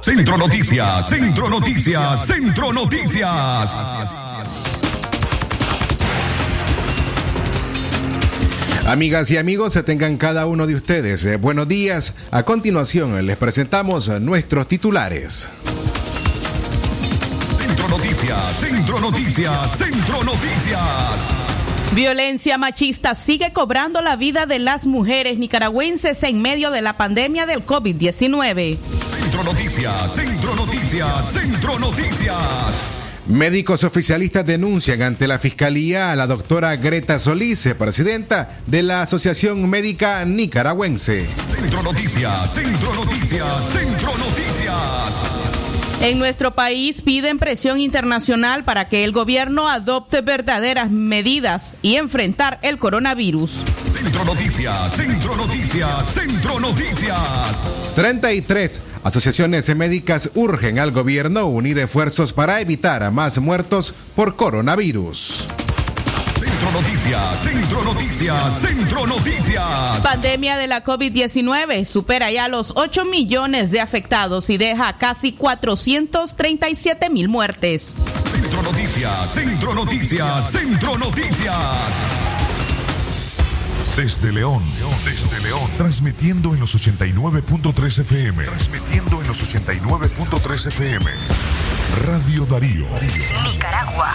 Centro Noticias, Centro Noticias, Centro Noticias. Amigas y amigos, tengan cada uno de ustedes eh, buenos días. A continuación les presentamos nuestros titulares. Centro Noticias, Centro Noticias, Centro Noticias. Violencia machista sigue cobrando la vida de las mujeres nicaragüenses en medio de la pandemia del COVID-19. Centro Noticias, Centro Noticias, Centro Noticias. Médicos oficialistas denuncian ante la Fiscalía a la doctora Greta Solís, presidenta de la Asociación Médica Nicaragüense. Centro Noticias, Centro Noticias, Centro Noticias. En nuestro país piden presión internacional para que el gobierno adopte verdaderas medidas y enfrentar el coronavirus. Centro Noticias, Centro Noticias, Centro Noticias. 33 asociaciones médicas urgen al gobierno unir esfuerzos para evitar a más muertos por coronavirus. Centro Noticias, Centro Noticias, Centro Noticias. Pandemia de la COVID-19 supera ya los 8 millones de afectados y deja casi 437 mil muertes. Centro Noticias, Centro Noticias, Centro Noticias. Desde León, desde León, transmitiendo en los 89.3 FM. Transmitiendo en los 89.3 FM. Radio Darío. Nicaragua.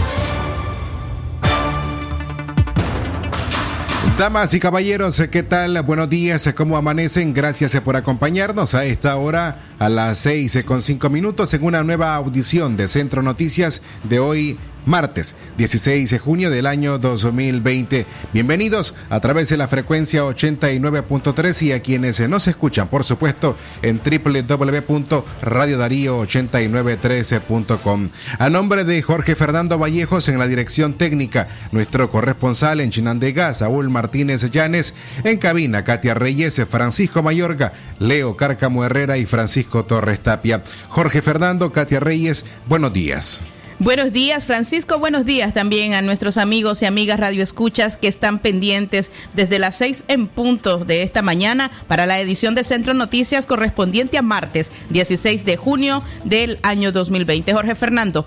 Damas y caballeros, ¿qué tal? Buenos días, ¿cómo amanecen? Gracias por acompañarnos a esta hora, a las seis con cinco minutos, en una nueva audición de Centro Noticias de hoy, martes 16 de junio del año 2020. Bienvenidos a través de la frecuencia 89.3 y a quienes nos escuchan, por supuesto, en www.radiodarío8913.com. A nombre de Jorge Fernando Vallejos en la dirección técnica, nuestro corresponsal en Chinandega, Saúl Martínez Llanes, en cabina, Katia Reyes, Francisco Mayorga, Leo Cárcamo Herrera y Francisco Torres Tapia. Jorge Fernando, Katia Reyes, buenos días. Buenos días, Francisco. Buenos días también a nuestros amigos y amigas radioescuchas que están pendientes desde las seis en punto de esta mañana para la edición de Centro Noticias correspondiente a martes 16 de junio del año 2020. Jorge Fernando.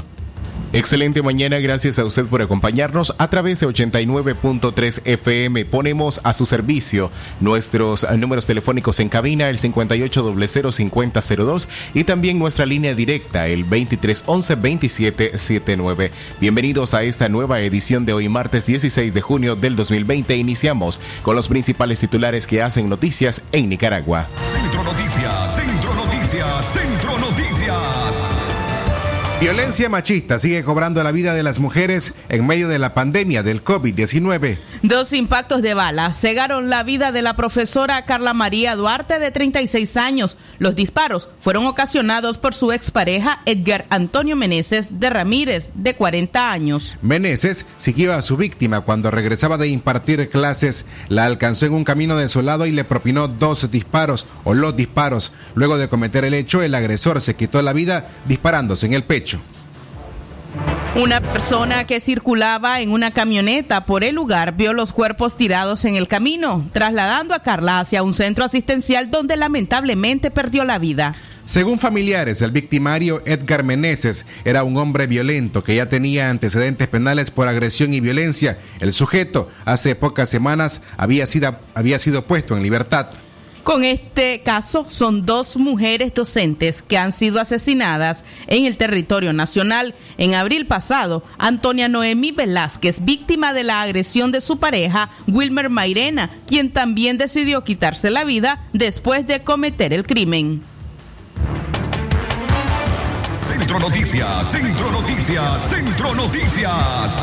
Excelente mañana, gracias a usted por acompañarnos a través de 89.3 FM. Ponemos a su servicio nuestros números telefónicos en cabina, el 58005002 y también nuestra línea directa, el 2311-2779. Bienvenidos a esta nueva edición de hoy, martes 16 de junio del 2020. Iniciamos con los principales titulares que hacen noticias en Nicaragua. Centro Noticias, Centro Noticias, Centro. Violencia machista sigue cobrando la vida de las mujeres en medio de la pandemia del COVID-19. Dos impactos de bala cegaron la vida de la profesora Carla María Duarte de 36 años. Los disparos fueron ocasionados por su expareja Edgar Antonio Meneses de Ramírez, de 40 años. Meneses siguió a su víctima cuando regresaba de impartir clases. La alcanzó en un camino desolado y le propinó dos disparos o los disparos. Luego de cometer el hecho, el agresor se quitó la vida disparándose en el pecho. Una persona que circulaba en una camioneta por el lugar vio los cuerpos tirados en el camino, trasladando a Carla hacia un centro asistencial donde lamentablemente perdió la vida. Según familiares, el victimario Edgar Meneses era un hombre violento que ya tenía antecedentes penales por agresión y violencia. El sujeto hace pocas semanas había sido, había sido puesto en libertad. Con este caso son dos mujeres docentes que han sido asesinadas en el territorio nacional. En abril pasado, Antonia Noemí Velázquez, víctima de la agresión de su pareja, Wilmer Mairena, quien también decidió quitarse la vida después de cometer el crimen. Centro Noticias, Centro Noticias, Centro Noticias.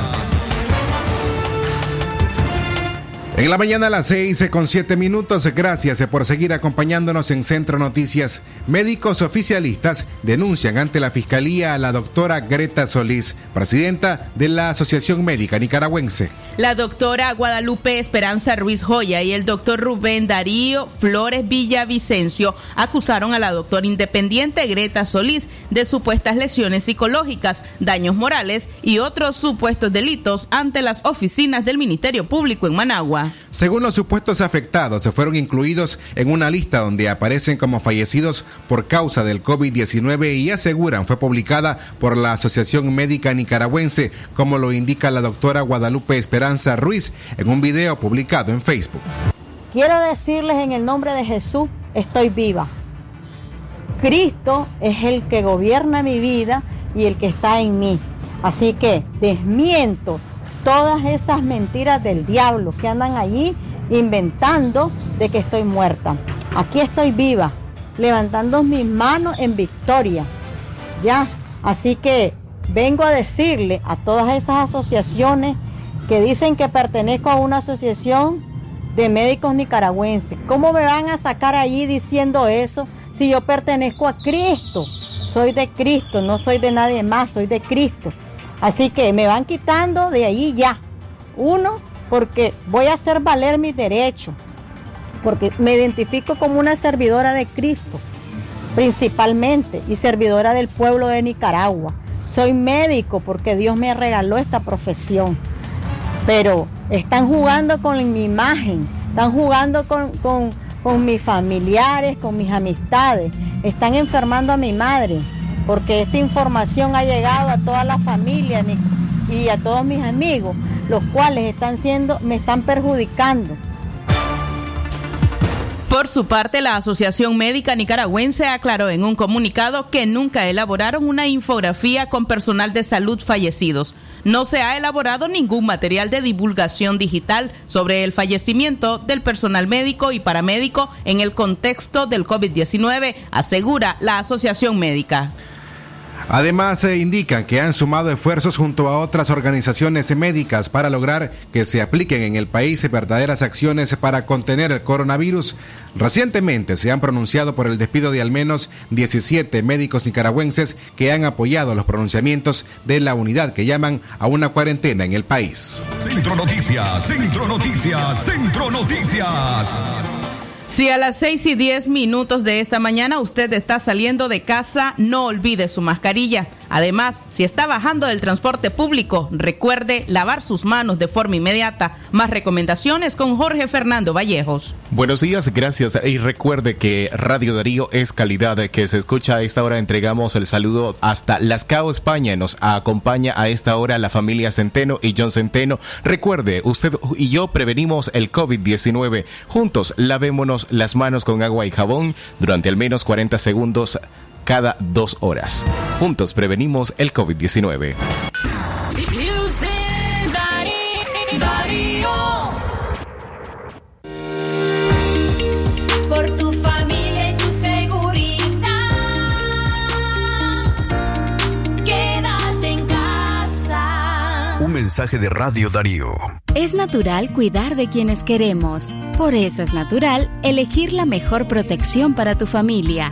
En la mañana a las 6 con 7 minutos, gracias por seguir acompañándonos en Centro Noticias. Médicos oficialistas denuncian ante la Fiscalía a la doctora Greta Solís, presidenta de la Asociación Médica Nicaragüense. La doctora Guadalupe Esperanza Ruiz Joya y el doctor Rubén Darío Flores Villavicencio acusaron a la doctora independiente Greta Solís de supuestas lesiones psicológicas, daños morales y otros supuestos delitos ante las oficinas del Ministerio Público en Managua. Según los supuestos afectados, se fueron incluidos en una lista donde aparecen como fallecidos por causa del COVID-19 y aseguran fue publicada por la Asociación Médica Nicaragüense, como lo indica la doctora Guadalupe Esperanza Ruiz en un video publicado en Facebook. Quiero decirles en el nombre de Jesús, estoy viva. Cristo es el que gobierna mi vida y el que está en mí. Así que desmiento todas esas mentiras del diablo que andan allí inventando de que estoy muerta. Aquí estoy viva, levantando mis manos en victoria. Ya, así que vengo a decirle a todas esas asociaciones que dicen que pertenezco a una asociación de médicos nicaragüenses. ¿Cómo me van a sacar allí diciendo eso si yo pertenezco a Cristo? Soy de Cristo, no soy de nadie más, soy de Cristo. Así que me van quitando de ahí ya. Uno, porque voy a hacer valer mis derechos, porque me identifico como una servidora de Cristo, principalmente, y servidora del pueblo de Nicaragua. Soy médico porque Dios me regaló esta profesión. Pero están jugando con mi imagen, están jugando con, con mis familiares, con mis amistades, están enfermando a mi madre, porque esta información ha llegado a todas las familias y a todos mis amigos, los cuales están siendo, me están perjudicando. Por su parte, la Asociación Médica Nicaragüense aclaró en un comunicado que nunca elaboraron una infografía con personal de salud fallecidos. No se ha elaborado ningún material de divulgación digital sobre el fallecimiento del personal médico y paramédico en el contexto del COVID-19, asegura la Asociación Médica. Además, se indican que han sumado esfuerzos junto a otras organizaciones médicas para lograr que se apliquen en el país verdaderas acciones para contener el coronavirus. Recientemente se han pronunciado por el despido de al menos 17 médicos nicaragüenses que han apoyado los pronunciamientos de la unidad que llaman a una cuarentena en el país. Centro Noticias, Centro Noticias, Centro Noticias. Si a las 6 y 10 minutos de esta mañana usted está saliendo de casa, no olvide su mascarilla. Además, si está bajando del transporte público, recuerde lavar sus manos de forma inmediata. Más recomendaciones con Jorge Fernando Vallejos. Buenos días, gracias. Y recuerde que Radio Darío es calidad que se escucha a esta hora. Entregamos el saludo hasta Las Cao, España. Nos acompaña a esta hora la familia Centeno y John Centeno. Recuerde, usted y yo prevenimos el COVID-19. Juntos, lavémonos las manos con agua y jabón durante al menos 40 segundos cada dos horas. Juntos prevenimos el COVID-19. Por tu familia y tu seguridad. Quédate en casa. Un mensaje de Radio Darío. Es natural cuidar de quienes queremos. Por eso es natural elegir la mejor protección para tu familia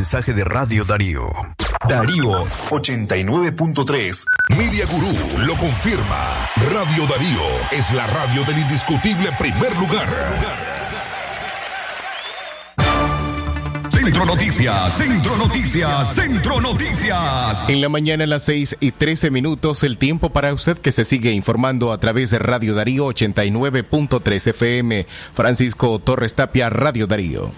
Mensaje de Radio Darío. Darío 89.3. Media Gurú lo confirma. Radio Darío es la radio del indiscutible primer lugar. Centro Noticias, Centro Noticias, Centro Noticias. En la mañana a las 6 y 13 minutos, el tiempo para usted que se sigue informando a través de Radio Darío 89.3 FM. Francisco Torres Tapia, Radio Darío.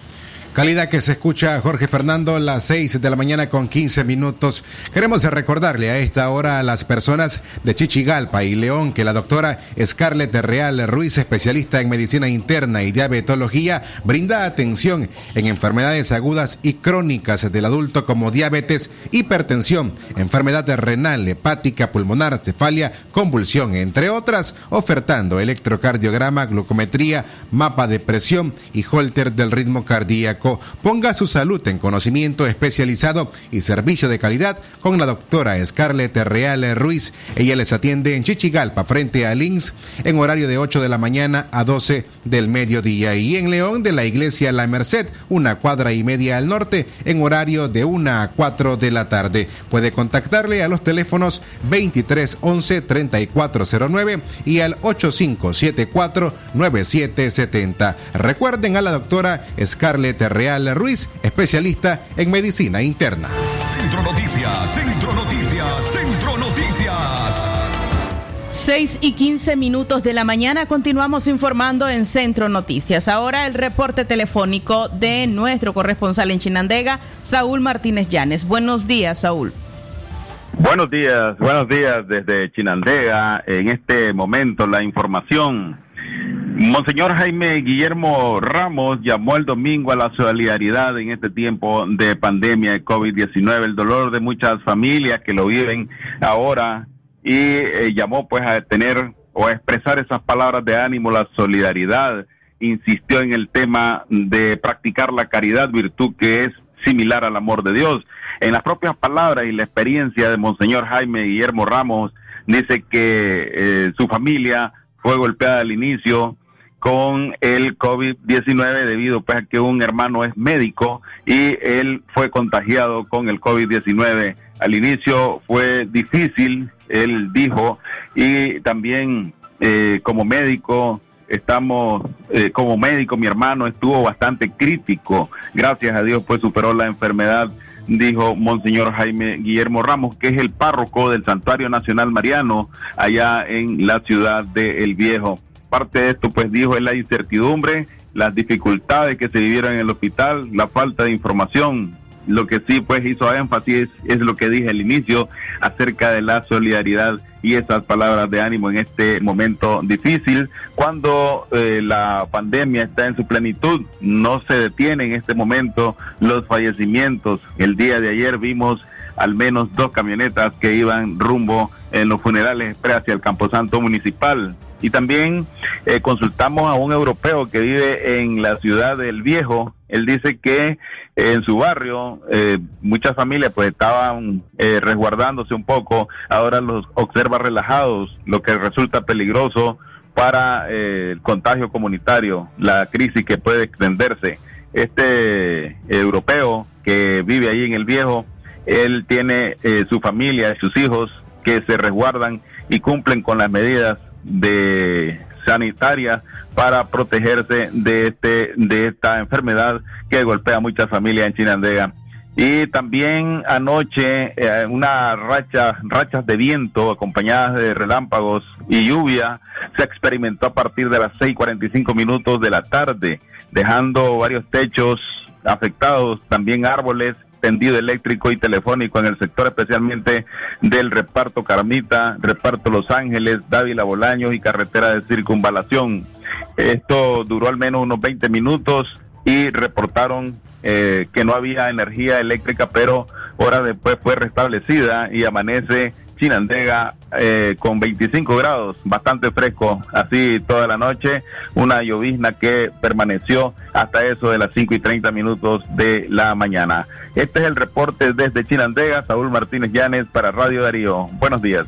Calidad que se escucha Jorge Fernando, las 6 de la mañana con 15 minutos. Queremos recordarle a esta hora a las personas de Chichigalpa y León que la doctora Scarlett Real Ruiz, especialista en medicina interna y diabetología, brinda atención en enfermedades agudas y crónicas del adulto como diabetes, hipertensión, enfermedad renal, hepática, pulmonar, cefalia, convulsión, entre otras, ofertando electrocardiograma, glucometría, mapa de presión y holter del ritmo cardíaco. Ponga su salud en conocimiento especializado y servicio de calidad con la doctora Scarlett Real Ruiz. Ella les atiende en Chichigalpa frente a Links en horario de 8 de la mañana a 12 del mediodía y en León de la iglesia La Merced, una cuadra y media al norte en horario de 1 a 4 de la tarde. Puede contactarle a los teléfonos 2311 3409 y al 8574 9770. Recuerden a la doctora Scarlett Real Ruiz, especialista en medicina interna. Centro Noticias, Centro Noticias, Centro Noticias. 6 y 15 minutos de la mañana continuamos informando en Centro Noticias. Ahora el reporte telefónico de nuestro corresponsal en Chinandega, Saúl Martínez Llanes. Buenos días, Saúl. Buenos días, buenos días desde Chinandega. En este momento la información. Monseñor Jaime Guillermo Ramos llamó el domingo a la solidaridad en este tiempo de pandemia de COVID-19, el dolor de muchas familias que lo viven ahora y eh, llamó pues a tener o a expresar esas palabras de ánimo, la solidaridad, insistió en el tema de practicar la caridad, virtud que es similar al amor de Dios. En las propias palabras y la experiencia de Monseñor Jaime Guillermo Ramos, dice que eh, su familia fue golpeada al inicio con el COVID-19 debido pues a que un hermano es médico y él fue contagiado con el COVID-19. Al inicio fue difícil, él dijo, y también eh, como médico estamos, eh, como médico mi hermano estuvo bastante crítico, gracias a Dios pues superó la enfermedad dijo Monseñor Jaime Guillermo Ramos, que es el párroco del Santuario Nacional Mariano allá en la ciudad de El Viejo. Parte de esto, pues dijo, es la incertidumbre, las dificultades que se vivieron en el hospital, la falta de información. Lo que sí, pues hizo énfasis es, lo que dije al inicio acerca de la solidaridad y esas palabras de ánimo en este momento difícil, cuando eh, la pandemia está en su plenitud, no se detiene en este momento los fallecimientos. El día de ayer vimos al menos dos camionetas que iban rumbo en los funerales hacia el Camposanto Municipal. Y también eh, consultamos a un europeo que vive en la ciudad del Viejo. Él dice que en su barrio eh, muchas familias pues estaban eh, resguardándose un poco, ahora los observa relajados, lo que resulta peligroso para eh, el contagio comunitario, la crisis que puede extenderse. Este europeo que vive ahí en el viejo, él tiene eh, su familia, sus hijos que se resguardan y cumplen con las medidas de sanitarias para protegerse de este de esta enfermedad que golpea a muchas familias en Chinandega. Y también anoche eh, una racha, rachas de viento acompañadas de relámpagos y lluvia se experimentó a partir de las 6:45 minutos de la tarde, dejando varios techos afectados, también árboles, tendido eléctrico y telefónico en el sector especialmente del reparto Carmita, reparto Los Ángeles, Dávila Bolaños y carretera de circunvalación. Esto duró al menos unos 20 minutos y reportaron eh, que no había energía eléctrica, pero horas después fue restablecida y amanece Chinandega eh, con 25 grados, bastante fresco, así toda la noche, una llovizna que permaneció hasta eso de las 5 y 30 minutos de la mañana. Este es el reporte desde Chinandega, Saúl Martínez Llanes para Radio Darío. Buenos días.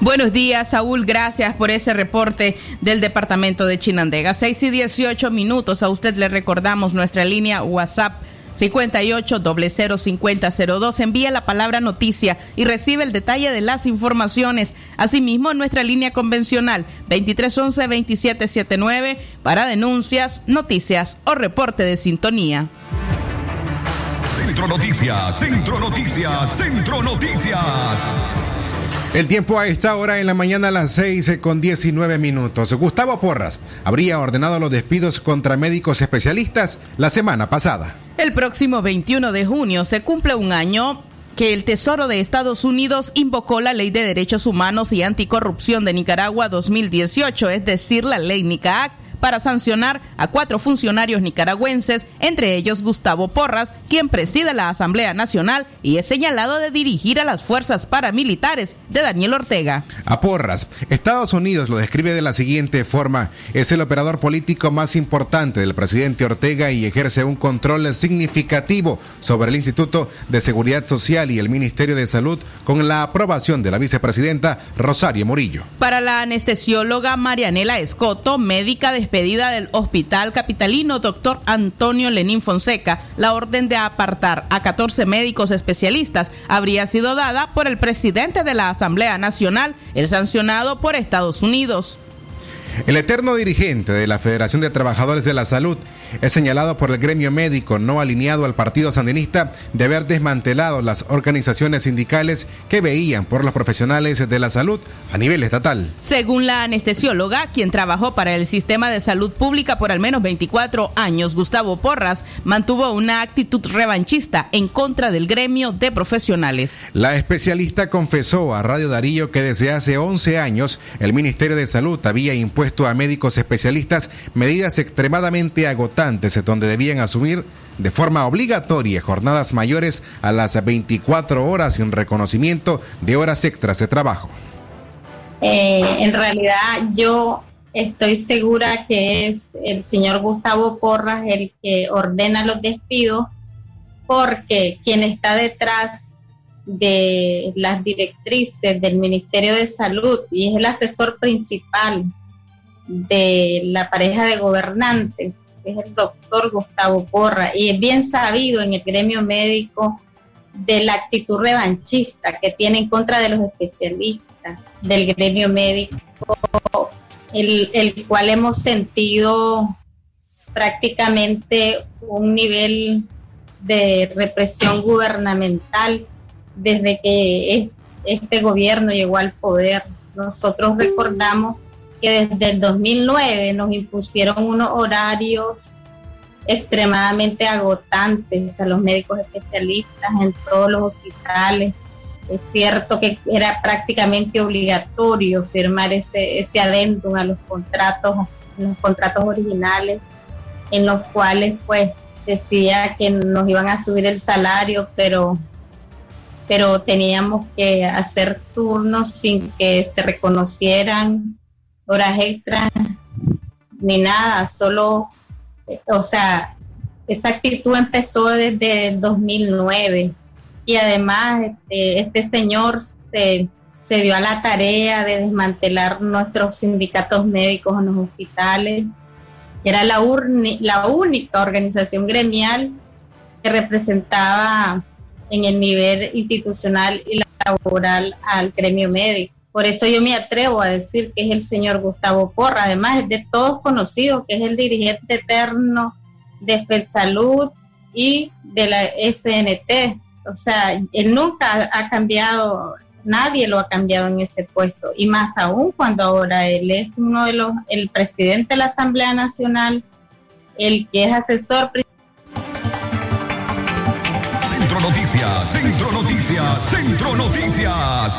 Buenos días, Saúl. Gracias por ese reporte del departamento de Chinandega. 6 y 18 minutos. A usted le recordamos nuestra línea WhatsApp 58 005002. Envía la palabra noticia y recibe el detalle de las informaciones. Asimismo, nuestra línea convencional 2311 2779 para denuncias, noticias o reporte de sintonía. Centro Noticias, Centro Noticias, Centro Noticias. El tiempo a esta hora en la mañana a las 6 con 19 minutos. Gustavo Porras habría ordenado los despidos contra médicos especialistas la semana pasada. El próximo 21 de junio se cumple un año que el Tesoro de Estados Unidos invocó la Ley de Derechos Humanos y Anticorrupción de Nicaragua 2018, es decir, la Ley NICAAC para sancionar a cuatro funcionarios nicaragüenses, entre ellos Gustavo Porras, quien preside la Asamblea Nacional y es señalado de dirigir a las fuerzas paramilitares de Daniel Ortega. A Porras, Estados Unidos lo describe de la siguiente forma, es el operador político más importante del presidente Ortega y ejerce un control significativo sobre el Instituto de Seguridad Social y el Ministerio de Salud con la aprobación de la vicepresidenta Rosario Murillo. Para la anestesióloga Marianela Escoto, médica de despedida del hospital capitalino doctor Antonio Lenín Fonseca, la orden de apartar a 14 médicos especialistas habría sido dada por el presidente de la Asamblea Nacional, el sancionado por Estados Unidos. El eterno dirigente de la Federación de Trabajadores de la Salud es señalado por el gremio médico no alineado al partido sandinista de haber desmantelado las organizaciones sindicales que veían por los profesionales de la salud a nivel estatal. Según la anestesióloga, quien trabajó para el sistema de salud pública por al menos 24 años, Gustavo Porras, mantuvo una actitud revanchista en contra del gremio de profesionales. La especialista confesó a Radio Darío que desde hace 11 años el Ministerio de Salud había impuesto a médicos especialistas medidas extremadamente agotadas donde debían asumir de forma obligatoria jornadas mayores a las 24 horas sin reconocimiento de horas extras de trabajo. Eh, en realidad yo estoy segura que es el señor Gustavo Porras el que ordena los despidos porque quien está detrás de las directrices del Ministerio de Salud y es el asesor principal de la pareja de gobernantes es el doctor Gustavo Porra, y es bien sabido en el gremio médico de la actitud revanchista que tiene en contra de los especialistas del gremio médico, el, el cual hemos sentido prácticamente un nivel de represión gubernamental desde que es- este gobierno llegó al poder. Nosotros recordamos que desde el 2009 nos impusieron unos horarios extremadamente agotantes a los médicos especialistas en todos los hospitales. Es cierto que era prácticamente obligatorio firmar ese, ese adendum a los contratos, los contratos originales, en los cuales pues decía que nos iban a subir el salario, pero pero teníamos que hacer turnos sin que se reconocieran horas extras ni nada, solo, o sea, esa actitud empezó desde el 2009 y además este, este señor se, se dio a la tarea de desmantelar nuestros sindicatos médicos en los hospitales. Era la, urni- la única organización gremial que representaba en el nivel institucional y laboral al gremio médico. Por eso yo me atrevo a decir que es el señor Gustavo Porra, además es de todos conocidos, que es el dirigente eterno de FedSalud y de la FNT. O sea, él nunca ha cambiado, nadie lo ha cambiado en ese puesto, y más aún cuando ahora él es uno de los, el presidente de la Asamblea Nacional, el que es asesor Centro Noticias, Centro Noticias, Centro Noticias.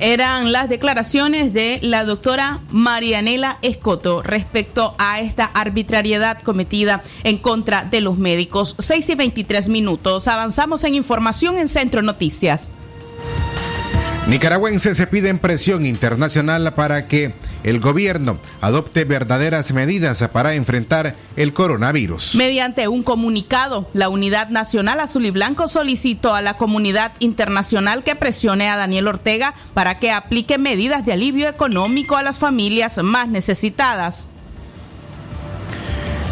Eran las declaraciones de la doctora Marianela Escoto respecto a esta arbitrariedad cometida en contra de los médicos. 6 y 23 minutos. Avanzamos en información en Centro Noticias. Nicaragüenses se piden presión internacional para que el gobierno adopte verdaderas medidas para enfrentar el coronavirus. Mediante un comunicado, la Unidad Nacional Azul y Blanco solicitó a la comunidad internacional que presione a Daniel Ortega para que aplique medidas de alivio económico a las familias más necesitadas.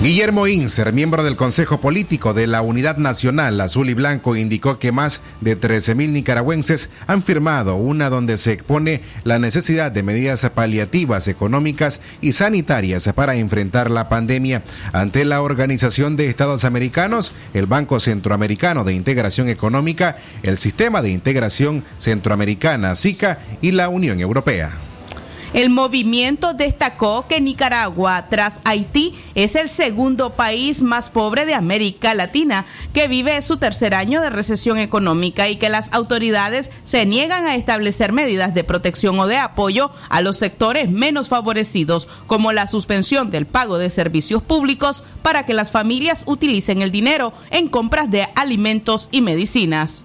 Guillermo Inser, miembro del Consejo Político de la Unidad Nacional Azul y Blanco, indicó que más de 13.000 nicaragüenses han firmado una donde se expone la necesidad de medidas paliativas económicas y sanitarias para enfrentar la pandemia. Ante la Organización de Estados Americanos, el Banco Centroamericano de Integración Económica, el Sistema de Integración Centroamericana, SICA y la Unión Europea. El movimiento destacó que Nicaragua, tras Haití, es el segundo país más pobre de América Latina, que vive su tercer año de recesión económica y que las autoridades se niegan a establecer medidas de protección o de apoyo a los sectores menos favorecidos, como la suspensión del pago de servicios públicos para que las familias utilicen el dinero en compras de alimentos y medicinas.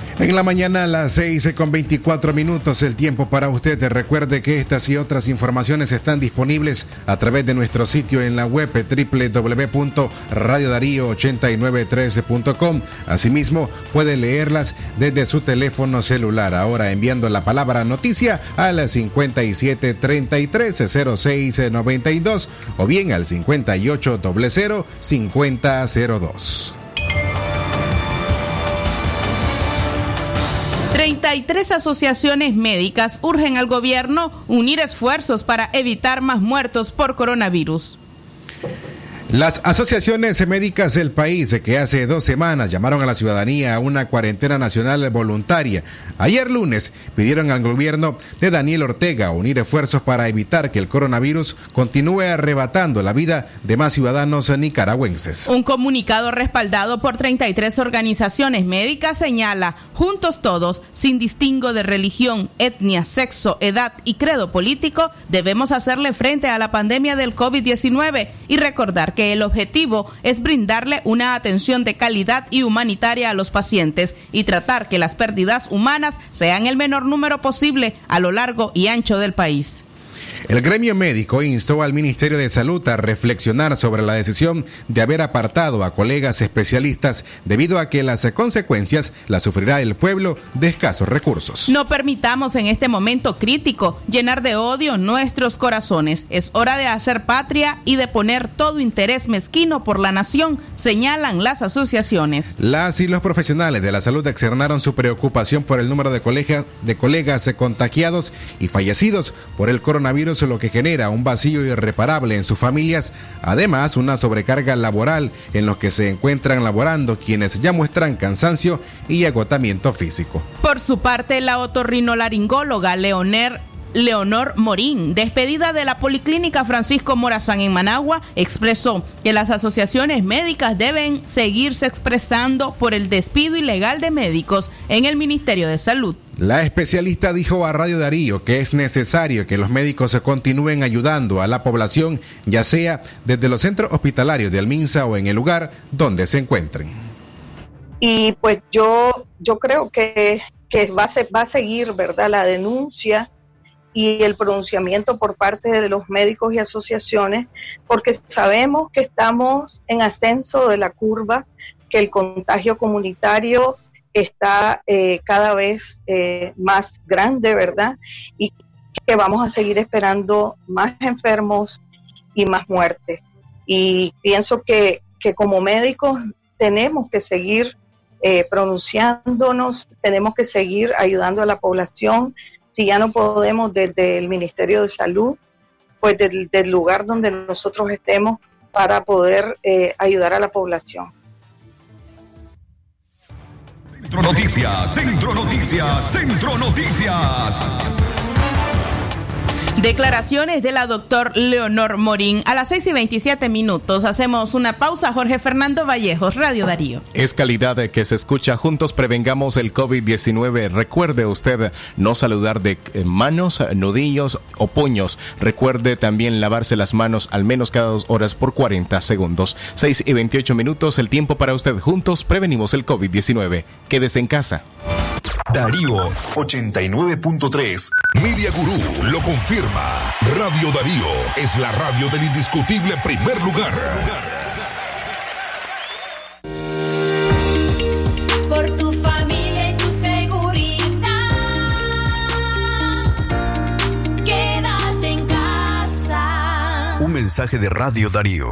En la mañana a las 6 con 24 minutos el tiempo para usted. Recuerde que estas y otras informaciones están disponibles a través de nuestro sitio en la web www.radiodarío8913.com. Asimismo, puede leerlas desde su teléfono celular. Ahora enviando la palabra noticia al 57330692 o bien al 5800 33 asociaciones médicas urgen al gobierno unir esfuerzos para evitar más muertos por coronavirus. Las asociaciones médicas del país que hace dos semanas llamaron a la ciudadanía a una cuarentena nacional voluntaria. Ayer lunes pidieron al gobierno de Daniel Ortega unir esfuerzos para evitar que el coronavirus continúe arrebatando la vida de más ciudadanos nicaragüenses. Un comunicado respaldado por 33 organizaciones médicas señala, juntos todos, sin distingo de religión, etnia, sexo, edad y credo político, debemos hacerle frente a la pandemia del COVID-19 y recordar que el objetivo es brindarle una atención de calidad y humanitaria a los pacientes y tratar que las pérdidas humanas sean el menor número posible a lo largo y ancho del país. El gremio médico instó al Ministerio de Salud a reflexionar sobre la decisión de haber apartado a colegas especialistas debido a que las consecuencias las sufrirá el pueblo de escasos recursos. No permitamos en este momento crítico llenar de odio nuestros corazones. Es hora de hacer patria y de poner todo interés mezquino por la nación, señalan las asociaciones. Las y los profesionales de la salud externaron su preocupación por el número de, colegas, de colegas contagiados y fallecidos por el coronavirus, lo que genera un vacío irreparable en sus familias, además una sobrecarga laboral en los que se encuentran laborando quienes ya muestran cansancio y agotamiento físico. Por su parte, la otorrinolaringóloga Leoner Leonor Morín, despedida de la Policlínica Francisco Morazán en Managua, expresó que las asociaciones médicas deben seguirse expresando por el despido ilegal de médicos en el Ministerio de Salud. La especialista dijo a Radio Darío que es necesario que los médicos se continúen ayudando a la población, ya sea desde los centros hospitalarios de Alminsa o en el lugar donde se encuentren. Y pues yo, yo creo que, que va, a va a seguir, ¿verdad?, la denuncia y el pronunciamiento por parte de los médicos y asociaciones, porque sabemos que estamos en ascenso de la curva, que el contagio comunitario está eh, cada vez eh, más grande, ¿verdad? Y que vamos a seguir esperando más enfermos y más muertes. Y pienso que, que como médicos tenemos que seguir eh, pronunciándonos, tenemos que seguir ayudando a la población. Si ya no podemos desde el Ministerio de Salud, pues del, lugar donde nosotros estemos para poder eh, ayudar a la población. Centro Noticias, Centro Noticias, Centro Noticias. Declaraciones de la doctor Leonor Morín. A las 6 y 27 minutos hacemos una pausa. Jorge Fernando Vallejos, Radio Darío. Es calidad de que se escucha. Juntos prevengamos el COVID-19. Recuerde usted no saludar de eh, manos, nudillos o puños. Recuerde también lavarse las manos al menos cada dos horas por 40 segundos. 6 y 28 minutos, el tiempo para usted. Juntos prevenimos el COVID-19. Quédese en casa. Darío 89.3. Media Gurú lo confirma. Radio Darío es la radio del indiscutible primer lugar. Por tu familia y tu seguridad. Quédate en casa. Un mensaje de Radio Darío.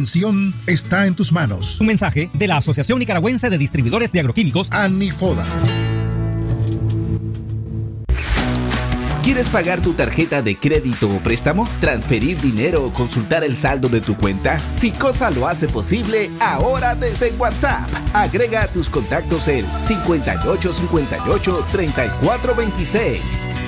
está en tus manos. Un mensaje de la Asociación Nicaragüense de Distribuidores de Agroquímicos, ANIFODA. ¿Quieres pagar tu tarjeta de crédito o préstamo? ¿Transferir dinero o consultar el saldo de tu cuenta? Ficosa lo hace posible ahora desde WhatsApp. Agrega a tus contactos el 5858-3426.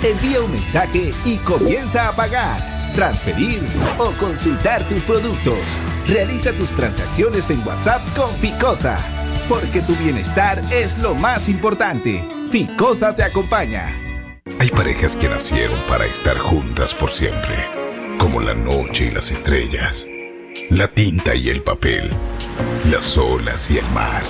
Envía un mensaje y comienza a pagar, transferir o consultar tus productos. Realiza tus transacciones en WhatsApp con Ficosa. Porque tu bienestar es lo más importante. Ficosa te acompaña. Hay parejas que nacieron para estar juntas por siempre, como la noche y las estrellas, la tinta y el papel, las olas y el mar,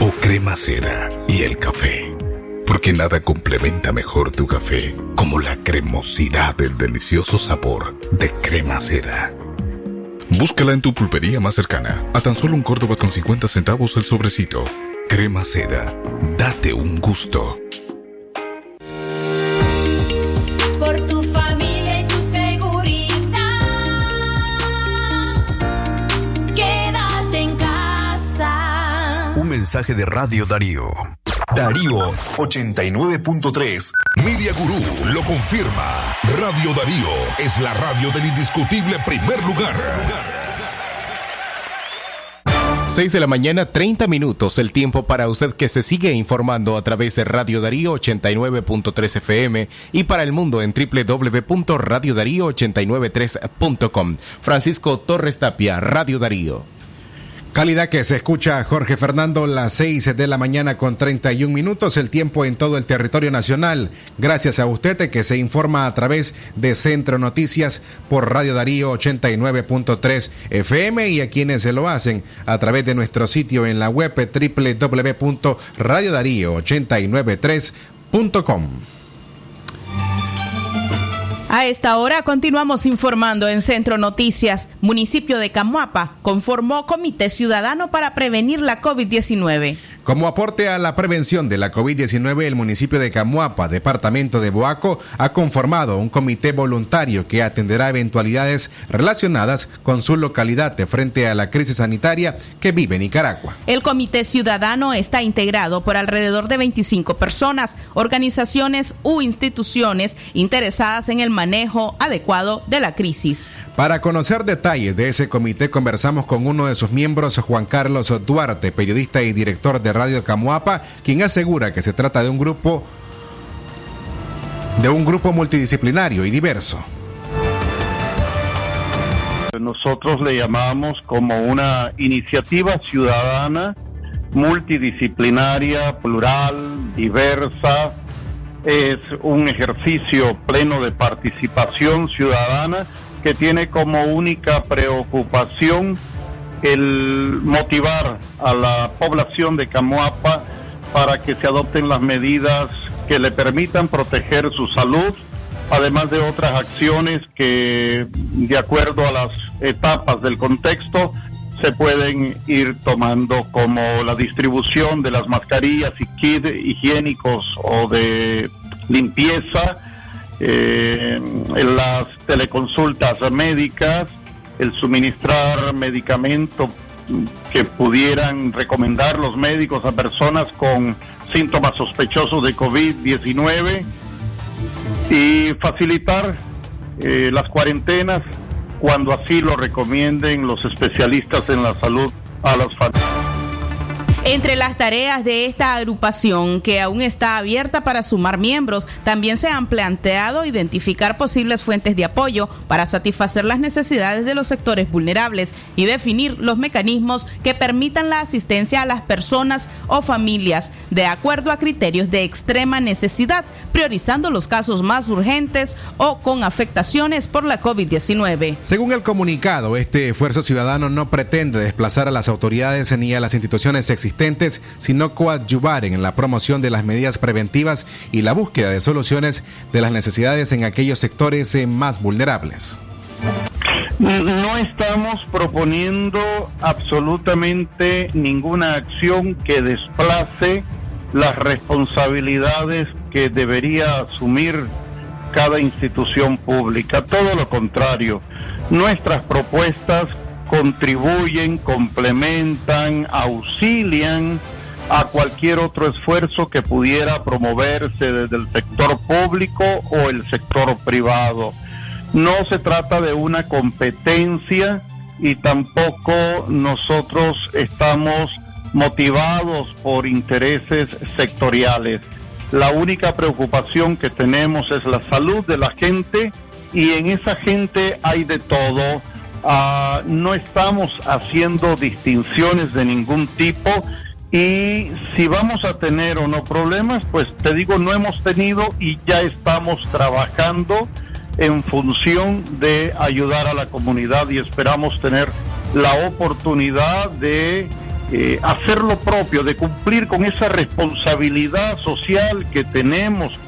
o crema seda y el café. Porque nada complementa mejor tu café como la cremosidad del delicioso sabor de crema seda. Búscala en tu pulpería más cercana, a tan solo un Córdoba con 50 centavos el sobrecito. Crema seda, date un gusto. Por tu familia y tu seguridad. Quédate en casa. Un mensaje de Radio Darío. Darío 89.3. Media Gurú lo confirma. Radio Darío es la radio del indiscutible primer lugar. 6 de la mañana, 30 minutos, el tiempo para usted que se sigue informando a través de Radio Darío 89.3 FM y para el mundo en www.radiodarío893.com. Francisco Torres Tapia, Radio Darío. Calidad que se escucha Jorge Fernando las 6 de la mañana con 31 minutos, el tiempo en todo el territorio nacional. Gracias a usted que se informa a través de Centro Noticias por Radio Darío 89.3 FM y a quienes se lo hacen a través de nuestro sitio en la web www.radiodarío893.com. A esta hora continuamos informando en Centro Noticias. Municipio de Camuapa conformó Comité Ciudadano para prevenir la COVID-19. Como aporte a la prevención de la COVID-19, el municipio de Camuapa, departamento de Boaco, ha conformado un comité voluntario que atenderá eventualidades relacionadas con su localidad de frente a la crisis sanitaria que vive Nicaragua. El comité ciudadano está integrado por alrededor de 25 personas, organizaciones u instituciones interesadas en el manejo adecuado de la crisis. Para conocer detalles de ese comité conversamos con uno de sus miembros, Juan Carlos Duarte, periodista y director de Radio Camuapa, quien asegura que se trata de un grupo de un grupo multidisciplinario y diverso. Nosotros le llamamos como una iniciativa ciudadana multidisciplinaria, plural, diversa. Es un ejercicio pleno de participación ciudadana que tiene como única preocupación el motivar a la población de Camoapa para que se adopten las medidas que le permitan proteger su salud, además de otras acciones que, de acuerdo a las etapas del contexto, se pueden ir tomando como la distribución de las mascarillas y kits higiénicos o de limpieza, eh, las teleconsultas médicas, el suministrar medicamentos que pudieran recomendar los médicos a personas con síntomas sospechosos de COVID-19 y facilitar eh, las cuarentenas cuando así lo recomienden los especialistas en la salud a las familias. Entre las tareas de esta agrupación, que aún está abierta para sumar miembros, también se han planteado identificar posibles fuentes de apoyo para satisfacer las necesidades de los sectores vulnerables y definir los mecanismos que permitan la asistencia a las personas o familias de acuerdo a criterios de extrema necesidad, priorizando los casos más urgentes o con afectaciones por la COVID-19. Según el comunicado, este esfuerzo ciudadano no pretende desplazar a las autoridades ni a las instituciones existentes sino coadyuvar en la promoción de las medidas preventivas y la búsqueda de soluciones de las necesidades en aquellos sectores eh, más vulnerables. No estamos proponiendo absolutamente ninguna acción que desplace las responsabilidades que debería asumir cada institución pública. Todo lo contrario, nuestras propuestas contribuyen, complementan, auxilian a cualquier otro esfuerzo que pudiera promoverse desde el sector público o el sector privado. No se trata de una competencia y tampoco nosotros estamos motivados por intereses sectoriales. La única preocupación que tenemos es la salud de la gente y en esa gente hay de todo Ah, no estamos haciendo distinciones de ningún tipo y si vamos a tener o no problemas, pues te digo, no hemos tenido y ya estamos trabajando en función de ayudar a la comunidad y esperamos tener la oportunidad de eh, hacer lo propio, de cumplir con esa responsabilidad social que tenemos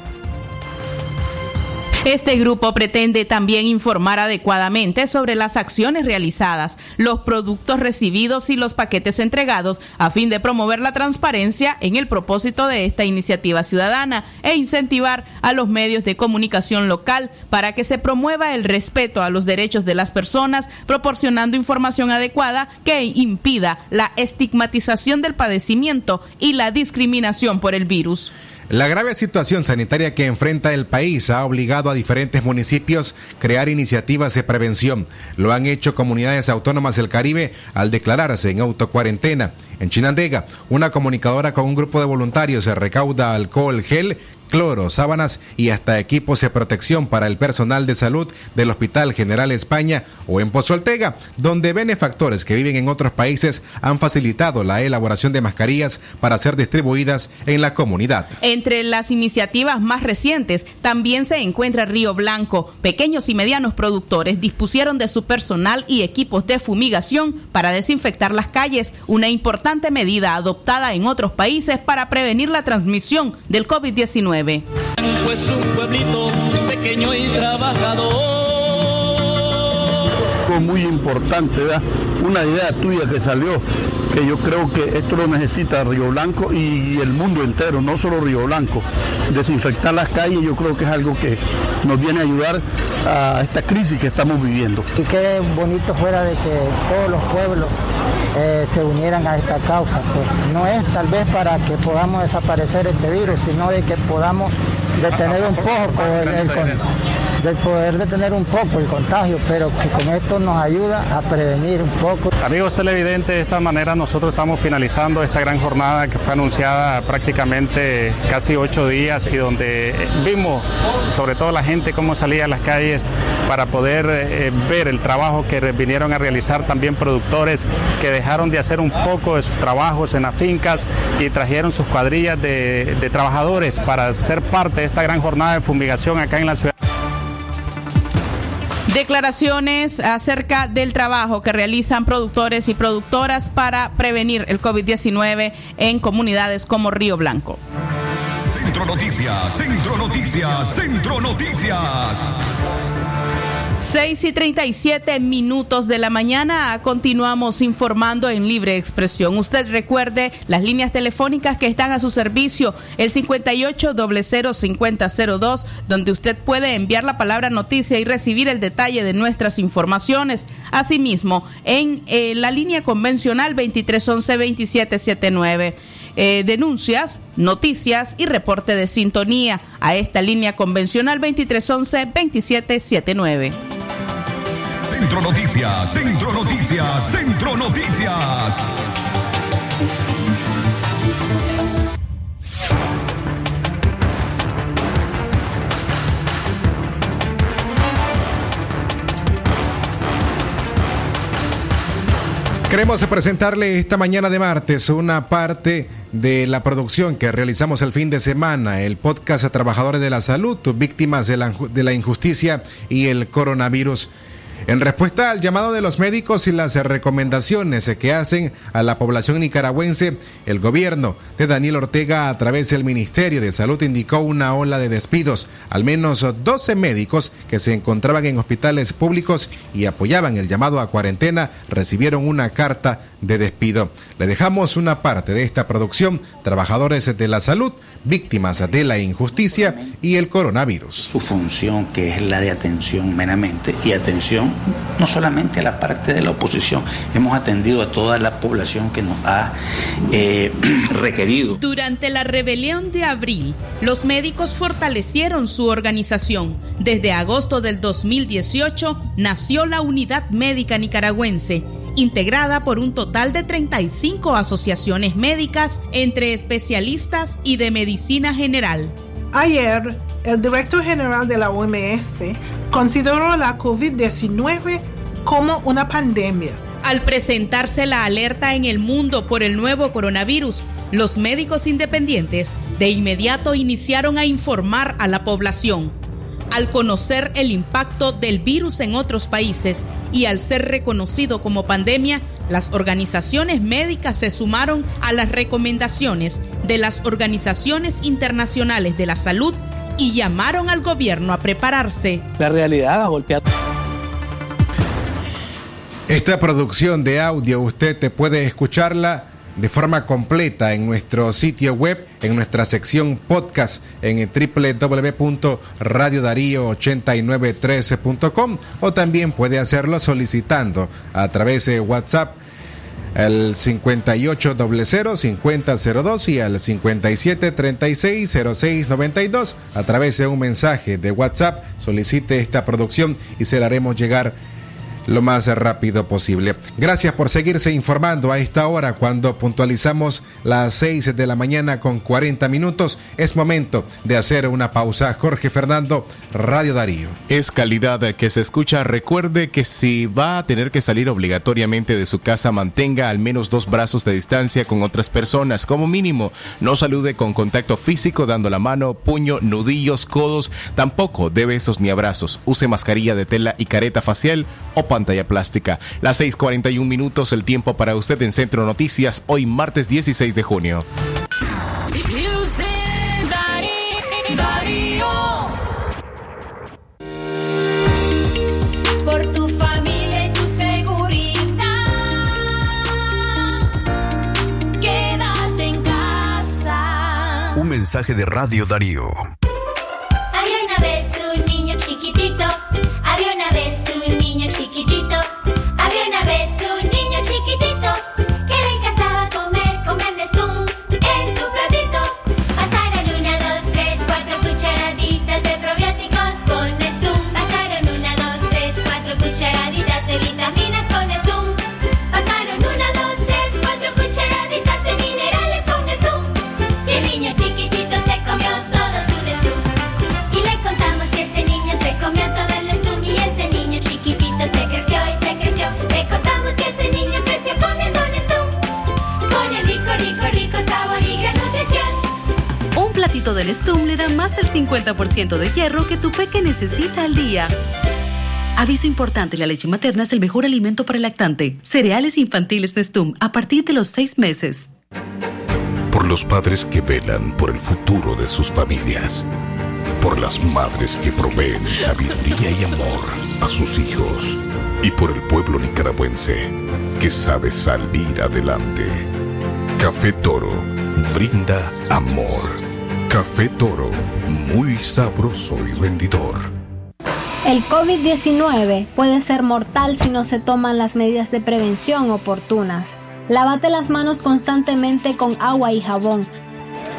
este grupo pretende también informar adecuadamente sobre las acciones realizadas, los productos recibidos y los paquetes entregados a fin de promover la transparencia en el propósito de esta iniciativa ciudadana e incentivar a los medios de comunicación local para que se promueva el respeto a los derechos de las personas, proporcionando información adecuada que impida la estigmatización del padecimiento y la discriminación por el virus. La grave situación sanitaria que enfrenta el país ha obligado a diferentes municipios crear iniciativas de prevención. Lo han hecho comunidades autónomas del Caribe al declararse en autocuarentena. En Chinandega, una comunicadora con un grupo de voluntarios se recauda alcohol gel cloro, sábanas y hasta equipos de protección para el personal de salud del Hospital General España o en Pozo Altega, donde benefactores que viven en otros países han facilitado la elaboración de mascarillas para ser distribuidas en la comunidad. Entre las iniciativas más recientes también se encuentra Río Blanco. Pequeños y medianos productores dispusieron de su personal y equipos de fumigación para desinfectar las calles, una importante medida adoptada en otros países para prevenir la transmisión del COVID-19. Pues un pueblito pequeño y trabajador. muy importante, ¿verdad? una idea tuya que salió, yo creo que esto lo necesita Río Blanco y el mundo entero, no solo Río Blanco. Desinfectar las calles yo creo que es algo que nos viene a ayudar a esta crisis que estamos viviendo. Y qué bonito fuera de que todos los pueblos eh, se unieran a esta causa. Pues. No es tal vez para que podamos desaparecer este virus, sino de que podamos detener un poco el, el, de poder detener un poco el contagio, pero que con esto nos ayuda a prevenir un poco. Amigos televidentes, de esta manera nosotros estamos finalizando esta gran jornada que fue anunciada prácticamente casi ocho días y donde vimos sobre todo la gente cómo salía a las calles para poder eh, ver el trabajo que vinieron a realizar también productores que dejaron de hacer un poco de sus trabajos en las fincas y trajeron sus cuadrillas de trabajadores para ser parte de esta gran jornada de fumigación acá en la ciudad. Declaraciones acerca del trabajo que realizan productores y productoras para prevenir el COVID-19 en comunidades como Río Blanco. Centro Noticias, Centro Noticias, Centro Noticias. 6 y 37 minutos de la mañana. Continuamos informando en libre expresión. Usted recuerde las líneas telefónicas que están a su servicio, el 58 5002, donde usted puede enviar la palabra noticia y recibir el detalle de nuestras informaciones. Asimismo, en eh, la línea convencional 2311 2779 eh, denuncias, noticias y reporte de sintonía a esta línea convencional 2311-2779. Centro Noticias, Centro Noticias, Centro Noticias. Queremos presentarle esta mañana de martes una parte de la producción que realizamos el fin de semana, el podcast a Trabajadores de la Salud, víctimas de la, de la injusticia y el coronavirus. En respuesta al llamado de los médicos y las recomendaciones que hacen a la población nicaragüense, el gobierno de Daniel Ortega a través del Ministerio de Salud indicó una ola de despidos. Al menos 12 médicos que se encontraban en hospitales públicos y apoyaban el llamado a cuarentena recibieron una carta de despido. Le dejamos una parte de esta producción, Trabajadores de la Salud, víctimas de la injusticia y el coronavirus. Su función, que es la de atención meramente, y atención no solamente a la parte de la oposición, hemos atendido a toda la población que nos ha eh, requerido. Durante la rebelión de abril, los médicos fortalecieron su organización. Desde agosto del 2018 nació la Unidad Médica Nicaragüense integrada por un total de 35 asociaciones médicas entre especialistas y de medicina general. Ayer, el director general de la OMS consideró la COVID-19 como una pandemia. Al presentarse la alerta en el mundo por el nuevo coronavirus, los médicos independientes de inmediato iniciaron a informar a la población al conocer el impacto del virus en otros países y al ser reconocido como pandemia, las organizaciones médicas se sumaron a las recomendaciones de las organizaciones internacionales de la salud y llamaron al gobierno a prepararse. La realidad ha golpeado. Esta producción de audio usted te puede escucharla de forma completa en nuestro sitio web, en nuestra sección podcast en www.radiodarío8913.com o también puede hacerlo solicitando a través de WhatsApp al 5800-5002 y al 5736-0692 a través de un mensaje de WhatsApp solicite esta producción y se la haremos llegar lo más rápido posible. Gracias por seguirse informando a esta hora cuando puntualizamos las 6 de la mañana con 40 minutos. Es momento de hacer una pausa. Jorge Fernando, Radio Darío. Es calidad que se escucha. Recuerde que si va a tener que salir obligatoriamente de su casa, mantenga al menos dos brazos de distancia con otras personas. Como mínimo, no salude con contacto físico dando la mano, puño, nudillos, codos. Tampoco de besos ni abrazos. Use mascarilla de tela y careta facial o pantalla plástica. Las 6:41 minutos, el tiempo para usted en Centro Noticias, hoy martes 16 de junio. Por tu familia y tu seguridad. Quédate en casa. Un mensaje de Radio Darío. Un platito de Nestum le da más del 50% de hierro que tu peque necesita al día. Aviso importante, la leche materna es el mejor alimento para el lactante. Cereales infantiles Nestum a partir de los 6 meses. Por los padres que velan por el futuro de sus familias. Por las madres que proveen sabiduría y amor a sus hijos. Y por el pueblo nicaragüense que sabe salir adelante. Café Toro brinda amor. Café Toro, muy sabroso y rendidor. El COVID-19 puede ser mortal si no se toman las medidas de prevención oportunas. Lávate las manos constantemente con agua y jabón.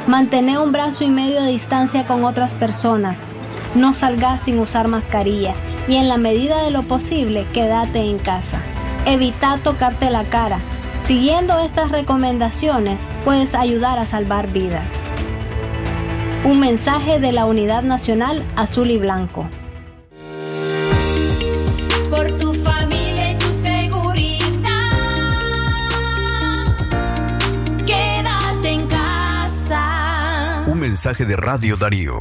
Mantén un brazo y medio de distancia con otras personas. No salgas sin usar mascarilla y en la medida de lo posible quédate en casa. Evita tocarte la cara. Siguiendo estas recomendaciones puedes ayudar a salvar vidas. Un mensaje de la Unidad Nacional Azul y Blanco. Por tu familia y tu seguridad. Quédate en casa. Un mensaje de Radio Darío.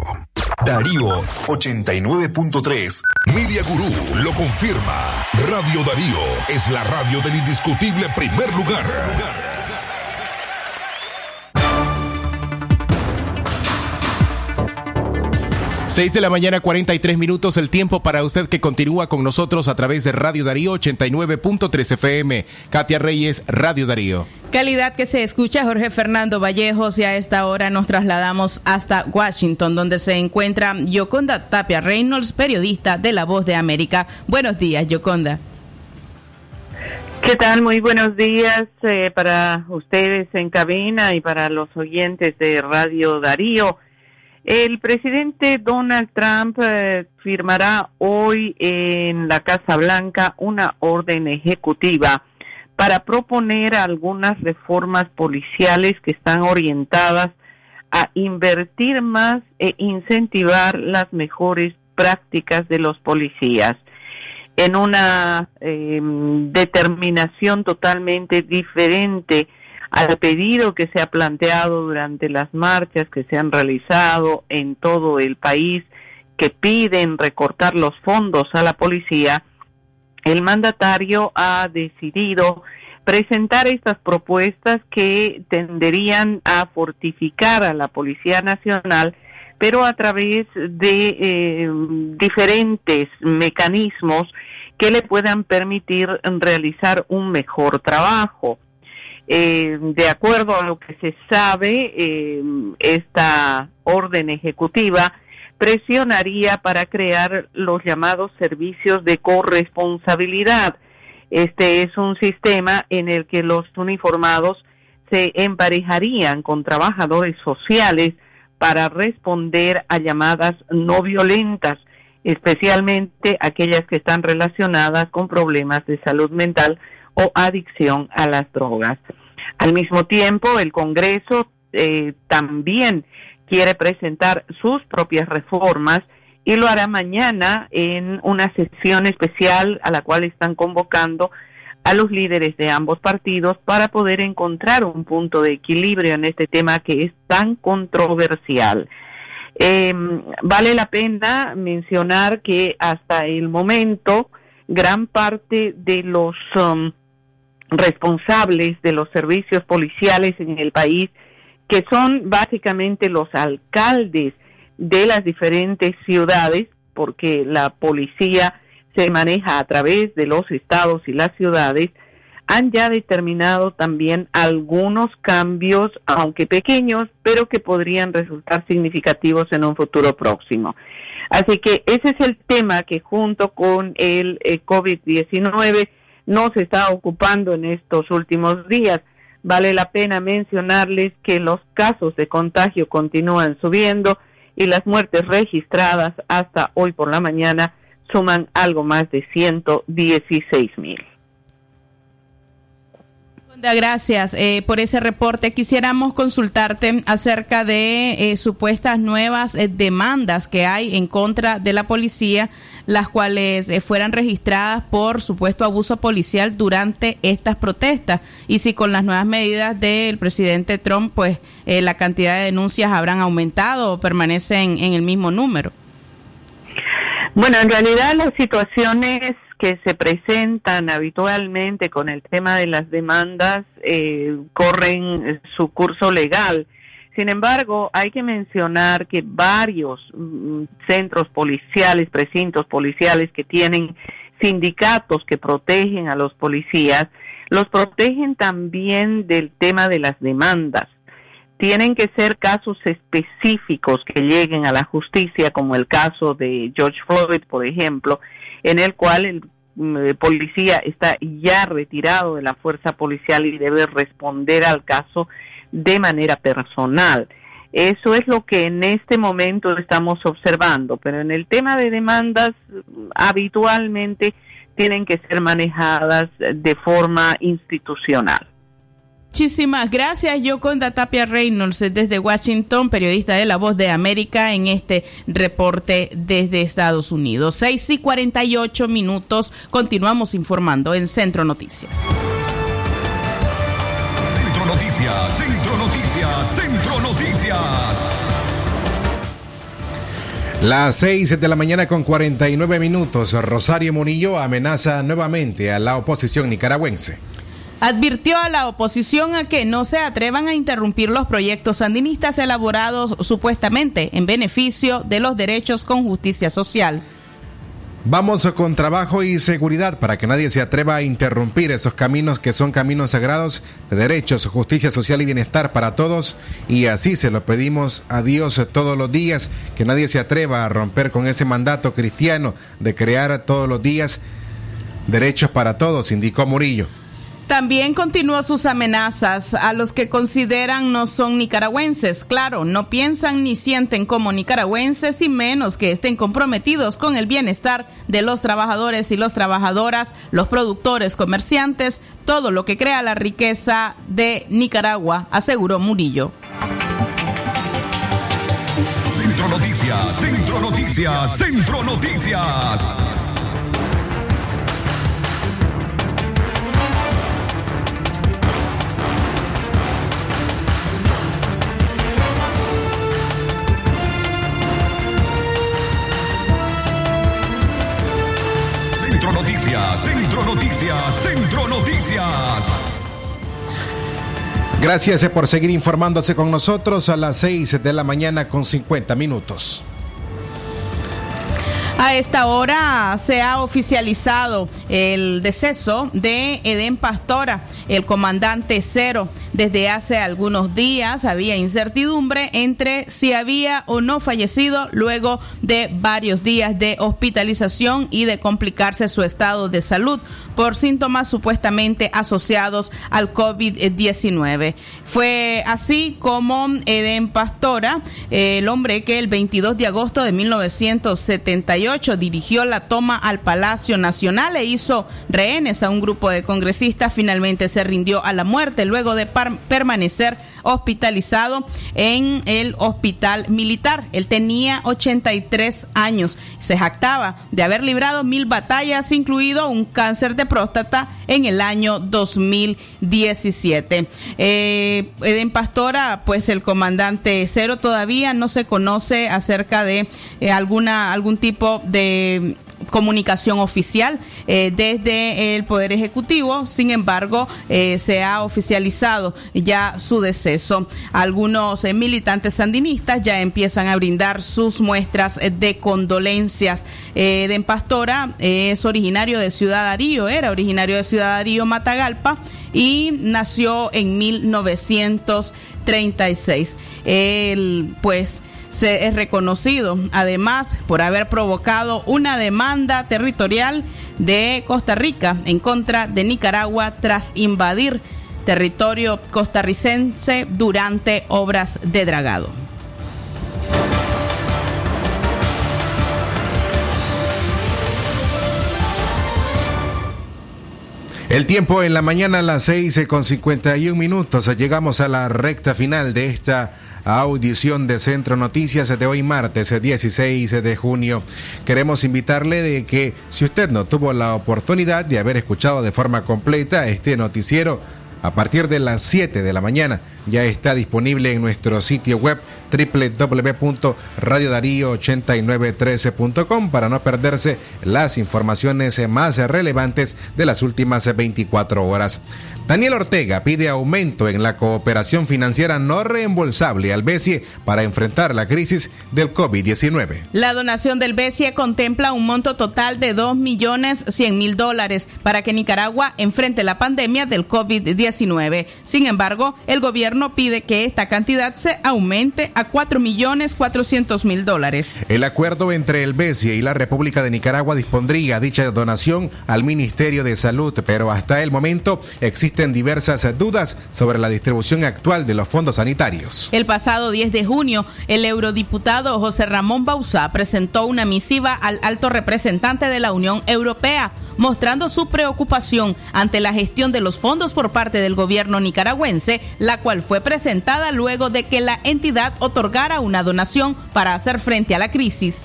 Darío 89.3. Media Gurú lo confirma. Radio Darío es la radio del indiscutible primer lugar. 6 de la mañana, 43 minutos, el tiempo para usted que continúa con nosotros a través de Radio Darío 89.3 FM. Katia Reyes, Radio Darío. Calidad que se escucha Jorge Fernando Vallejos y a esta hora nos trasladamos hasta Washington donde se encuentra Yoconda Tapia Reynolds, periodista de La Voz de América. Buenos días, Yoconda. ¿Qué tal? Muy buenos días eh, para ustedes en cabina y para los oyentes de Radio Darío. El presidente Donald Trump eh, firmará hoy en la Casa Blanca una orden ejecutiva para proponer algunas reformas policiales que están orientadas a invertir más e incentivar las mejores prácticas de los policías. En una eh, determinación totalmente diferente al pedido que se ha planteado durante las marchas que se han realizado en todo el país que piden recortar los fondos a la policía, el mandatario ha decidido presentar estas propuestas que tenderían a fortificar a la Policía Nacional, pero a través de eh, diferentes mecanismos que le puedan permitir realizar un mejor trabajo. Eh, de acuerdo a lo que se sabe, eh, esta orden ejecutiva presionaría para crear los llamados servicios de corresponsabilidad. Este es un sistema en el que los uniformados se emparejarían con trabajadores sociales para responder a llamadas no violentas, especialmente aquellas que están relacionadas con problemas de salud mental o adicción a las drogas. Al mismo tiempo, el Congreso eh, también quiere presentar sus propias reformas y lo hará mañana en una sesión especial a la cual están convocando a los líderes de ambos partidos para poder encontrar un punto de equilibrio en este tema que es tan controversial. Eh, vale la pena mencionar que hasta el momento gran parte de los um, responsables de los servicios policiales en el país, que son básicamente los alcaldes de las diferentes ciudades, porque la policía se maneja a través de los estados y las ciudades, han ya determinado también algunos cambios, aunque pequeños, pero que podrían resultar significativos en un futuro próximo. Así que ese es el tema que junto con el eh, COVID-19 nos está ocupando en estos últimos días. Vale la pena mencionarles que los casos de contagio continúan subiendo y las muertes registradas hasta hoy por la mañana suman algo más de 116 mil. Gracias eh, por ese reporte. Quisiéramos consultarte acerca de eh, supuestas nuevas eh, demandas que hay en contra de la policía, las cuales fueran registradas por supuesto abuso policial durante estas protestas. Y si con las nuevas medidas del presidente Trump, pues la cantidad de denuncias habrán aumentado o permanecen en el mismo número. Bueno, en realidad las situaciones que se presentan habitualmente con el tema de las demandas eh, corren su curso legal. Sin embargo, hay que mencionar que varios mm, centros policiales, precintos policiales que tienen sindicatos que protegen a los policías, los protegen también del tema de las demandas. Tienen que ser casos específicos que lleguen a la justicia, como el caso de George Floyd, por ejemplo, en el cual el mm, policía está ya retirado de la fuerza policial y debe responder al caso de manera personal. Eso es lo que en este momento estamos observando, pero en el tema de demandas habitualmente tienen que ser manejadas de forma institucional. Muchísimas gracias, Yoconda Tapia Reynolds desde Washington, periodista de La Voz de América, en este reporte desde Estados Unidos. 6 y 48 minutos, continuamos informando en Centro Noticias. Centro Noticias, Centro Noticias, Centro Noticias. Las 6 de la mañana con 49 minutos, Rosario Monillo amenaza nuevamente a la oposición nicaragüense advirtió a la oposición a que no se atrevan a interrumpir los proyectos sandinistas elaborados supuestamente en beneficio de los derechos con justicia social. Vamos con trabajo y seguridad para que nadie se atreva a interrumpir esos caminos que son caminos sagrados de derechos, justicia social y bienestar para todos. Y así se lo pedimos a Dios todos los días, que nadie se atreva a romper con ese mandato cristiano de crear todos los días derechos para todos, indicó Murillo. También continuó sus amenazas a los que consideran no son nicaragüenses. Claro, no piensan ni sienten como nicaragüenses y menos que estén comprometidos con el bienestar de los trabajadores y las trabajadoras, los productores, comerciantes, todo lo que crea la riqueza de Nicaragua, aseguró Murillo. Centro Noticias, Centro Noticias, Centro Noticias. Centro Noticias, Centro Noticias. Gracias eh, por seguir informándose con nosotros a las 6 de la mañana con 50 minutos. A esta hora se ha oficializado el deceso de Edén Pastora, el comandante cero. Desde hace algunos días había incertidumbre entre si había o no fallecido luego de varios días de hospitalización y de complicarse su estado de salud por síntomas supuestamente asociados al COVID-19. Fue así como Eden Pastora, el hombre que el 22 de agosto de 1978 dirigió la toma al Palacio Nacional e hizo rehenes a un grupo de congresistas, finalmente se rindió a la muerte luego de permanecer hospitalizado en el hospital militar. Él tenía 83 años. Se jactaba de haber librado mil batallas, incluido un cáncer de próstata en el año 2017. Eh, Eden Pastora, pues el comandante cero todavía no se conoce acerca de eh, alguna algún tipo de comunicación oficial eh, desde el Poder Ejecutivo. Sin embargo, eh, se ha oficializado ya su deceso. Algunos eh, militantes sandinistas ya empiezan a brindar sus muestras de condolencias. Den Pastora es originario de Ciudad Darío, era originario de Ciudad Darío, Matagalpa, y nació en 1936. Él, pues, se es reconocido además por haber provocado una demanda territorial de Costa Rica en contra de Nicaragua tras invadir territorio costarricense durante obras de dragado. El tiempo en la mañana a las 6 con 51 minutos. Llegamos a la recta final de esta audición de Centro Noticias de hoy martes 16 de junio. Queremos invitarle de que si usted no tuvo la oportunidad de haber escuchado de forma completa este noticiero, a partir de las 7 de la mañana ya está disponible en nuestro sitio web www.radiodarío8913.com para no perderse las informaciones más relevantes de las últimas 24 horas. Daniel Ortega pide aumento en la cooperación financiera no reembolsable al BESIE para enfrentar la crisis del COVID-19. La donación del BESIE contempla un monto total de 2 millones 100 mil dólares para que Nicaragua enfrente la pandemia del COVID-19. Sin embargo, el gobierno pide que esta cantidad se aumente a 4 millones 400 mil dólares. El acuerdo entre el BESIE y la República de Nicaragua dispondría dicha donación al Ministerio de Salud, pero hasta el momento existen diversas dudas sobre la distribución actual de los fondos sanitarios. El pasado 10 de junio, el eurodiputado José Ramón Bauzá presentó una misiva al alto representante de la Unión Europea mostrando su preocupación ante la gestión de los fondos por parte del gobierno nicaragüense, la cual fue presentada luego de que la entidad otorgara una donación para hacer frente a la crisis.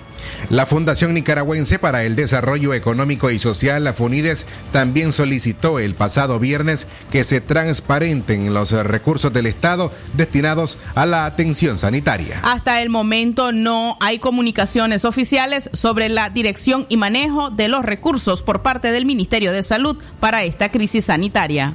La Fundación Nicaragüense para el Desarrollo Económico y Social, la FUNIDES, también solicitó el pasado viernes que se transparenten los recursos del Estado destinados a la atención sanitaria. Hasta el momento no hay comunicaciones oficiales sobre la dirección y manejo de los recursos por parte del Ministerio de Salud para esta crisis sanitaria.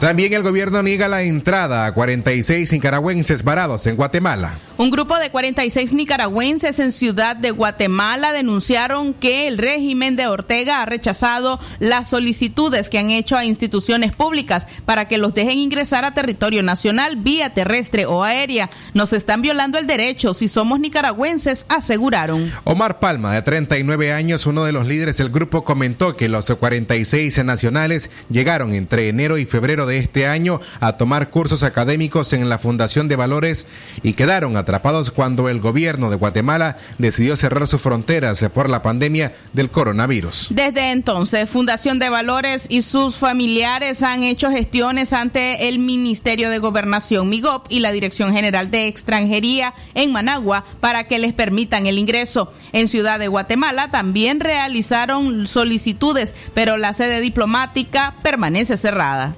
También el gobierno niega la entrada a 46 nicaragüenses varados en Guatemala. Un grupo de 46 nicaragüenses en Ciudad de Guatemala denunciaron que el régimen de Ortega ha rechazado las solicitudes que han hecho a instituciones públicas para que los dejen ingresar a territorio nacional vía terrestre o aérea. Nos están violando el derecho si somos nicaragüenses, aseguraron. Omar Palma, de 39 años, uno de los líderes del grupo, comentó que los 46 nacionales llegaron entre enero y febrero de este año a tomar cursos académicos en la Fundación de Valores y quedaron atrapados cuando el gobierno de Guatemala decidió cerrar sus fronteras por la pandemia del coronavirus. Desde entonces, Fundación de Valores y sus familiares han hecho gestiones ante el Ministerio de Gobernación, MIGOP, y la Dirección General de Extranjería en Managua para que les permitan el ingreso. En Ciudad de Guatemala también realizaron solicitudes, pero la sede diplomática permanece cerrada.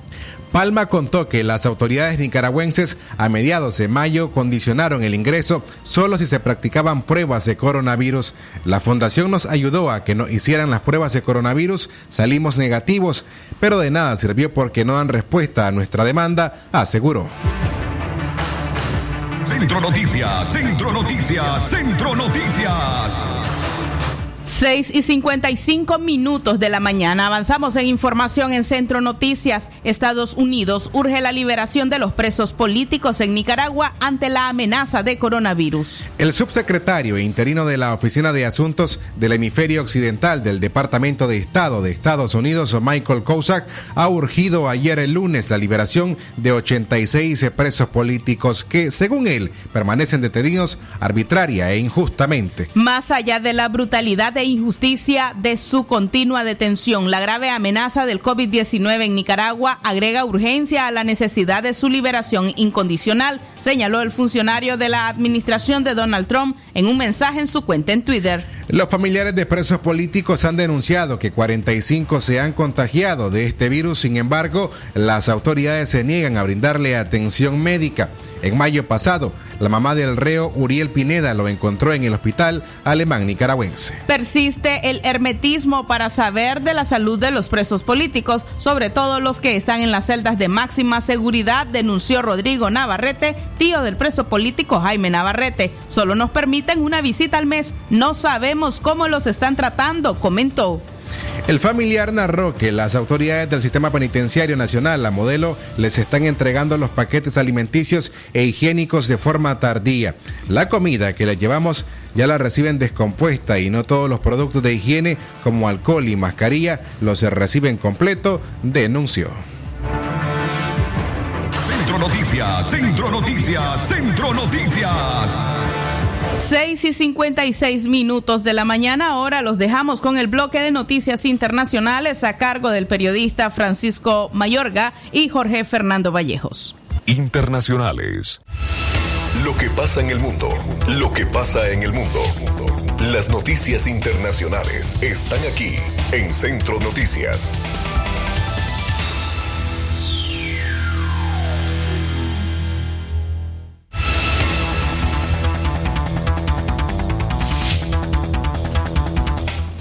Palma contó que las autoridades nicaragüenses a mediados de mayo condicionaron el ingreso solo si se practicaban pruebas de coronavirus. La fundación nos ayudó a que no hicieran las pruebas de coronavirus, salimos negativos, pero de nada sirvió porque no dan respuesta a nuestra demanda, aseguró. Centro Noticias, Centro Noticias, Centro Noticias. 6 y 55 minutos de la mañana. Avanzamos en información en Centro Noticias. Estados Unidos urge la liberación de los presos políticos en Nicaragua ante la amenaza de coronavirus. El subsecretario interino de la Oficina de Asuntos del Hemisferio Occidental del Departamento de Estado de Estados Unidos, Michael Kozak, ha urgido ayer el lunes la liberación de 86 presos políticos que, según él, permanecen detenidos arbitraria e injustamente. Más allá de la brutalidad e injusticia de su continua detención. La grave amenaza del COVID-19 en Nicaragua agrega urgencia a la necesidad de su liberación incondicional, señaló el funcionario de la administración de Donald Trump en un mensaje en su cuenta en Twitter. Los familiares de presos políticos han denunciado que 45 se han contagiado de este virus, sin embargo, las autoridades se niegan a brindarle atención médica. En mayo pasado, la mamá del reo Uriel Pineda lo encontró en el hospital alemán nicaragüense. Persiste el hermetismo para saber de la salud de los presos políticos, sobre todo los que están en las celdas de máxima seguridad, denunció Rodrigo Navarrete, tío del preso político Jaime Navarrete. Solo nos permiten una visita al mes. No sabemos cómo los están tratando, comentó. El familiar narró que las autoridades del Sistema Penitenciario Nacional, la modelo, les están entregando los paquetes alimenticios e higiénicos de forma tardía. La comida que les llevamos ya la reciben descompuesta y no todos los productos de higiene como alcohol y mascarilla los reciben completo, denunció. Centro Noticias, Centro Noticias, Centro Noticias. 6 y 56 minutos de la mañana. Ahora los dejamos con el bloque de noticias internacionales a cargo del periodista Francisco Mayorga y Jorge Fernando Vallejos. Internacionales. Lo que pasa en el mundo. Lo que pasa en el mundo. Las noticias internacionales están aquí en Centro Noticias.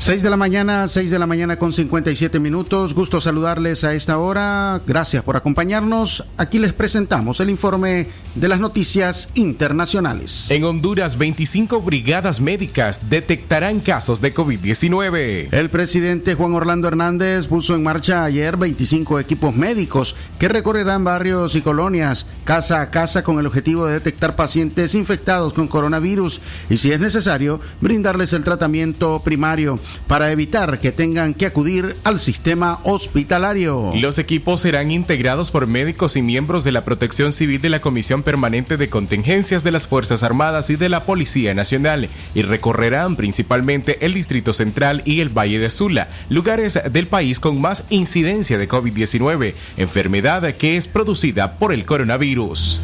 6 de la mañana, 6 de la mañana con 57 minutos. Gusto saludarles a esta hora. Gracias por acompañarnos. Aquí les presentamos el informe de las noticias internacionales. En Honduras, 25 brigadas médicas detectarán casos de COVID-19. El presidente Juan Orlando Hernández puso en marcha ayer 25 equipos médicos que recorrerán barrios y colonias casa a casa con el objetivo de detectar pacientes infectados con coronavirus y si es necesario brindarles el tratamiento primario para evitar que tengan que acudir al sistema hospitalario. Los equipos serán integrados por médicos y miembros de la Protección Civil de la Comisión Permanente de Contingencias de las Fuerzas Armadas y de la Policía Nacional y recorrerán principalmente el Distrito Central y el Valle de Sula, lugares del país con más incidencia de COVID-19, enfermedad que es producida por el coronavirus.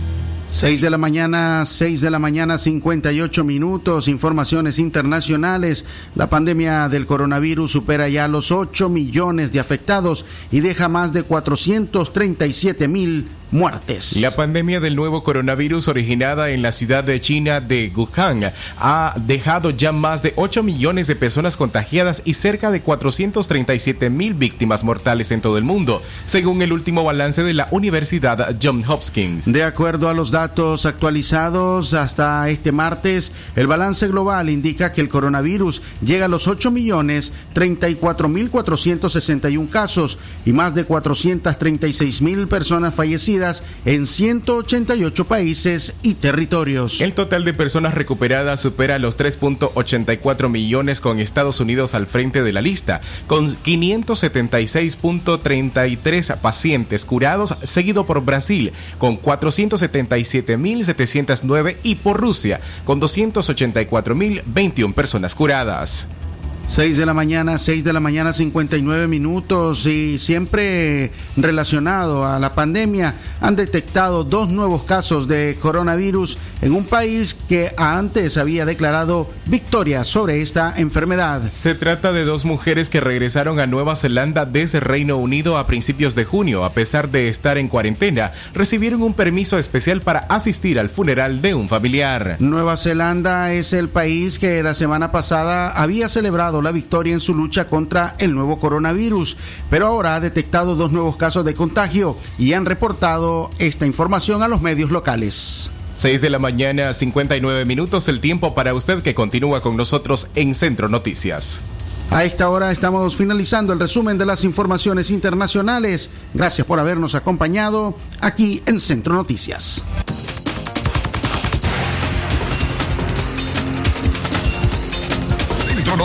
6 de la mañana, 6 de la mañana, 58 minutos. Informaciones internacionales. La pandemia del coronavirus supera ya los 8 millones de afectados y deja más de 437 mil muertes. La pandemia del nuevo coronavirus originada en la ciudad de China de Wuhan ha dejado ya más de 8 millones de personas contagiadas y cerca de 437 mil víctimas mortales en todo el mundo, según el último balance de la Universidad Johns Hopkins. De acuerdo a los datos actualizados hasta este martes, el balance global indica que el coronavirus llega a los 8 millones 34 mil 461 casos y más de 436 mil personas fallecidas en 188 países y territorios. El total de personas recuperadas supera los 3.84 millones con Estados Unidos al frente de la lista, con 576.33 pacientes curados, seguido por Brasil con 477.709 y por Rusia con 284.021 personas curadas. 6 de la mañana, 6 de la mañana, 59 minutos y siempre relacionado a la pandemia han detectado dos nuevos casos de coronavirus en un país que antes había declarado victoria sobre esta enfermedad. Se trata de dos mujeres que regresaron a Nueva Zelanda desde Reino Unido a principios de junio. A pesar de estar en cuarentena, recibieron un permiso especial para asistir al funeral de un familiar. Nueva Zelanda es el país que la semana pasada había celebrado la victoria en su lucha contra el nuevo coronavirus, pero ahora ha detectado dos nuevos casos de contagio y han reportado esta información a los medios locales. 6 de la mañana, 59 minutos, el tiempo para usted que continúa con nosotros en Centro Noticias. A esta hora estamos finalizando el resumen de las informaciones internacionales. Gracias por habernos acompañado aquí en Centro Noticias.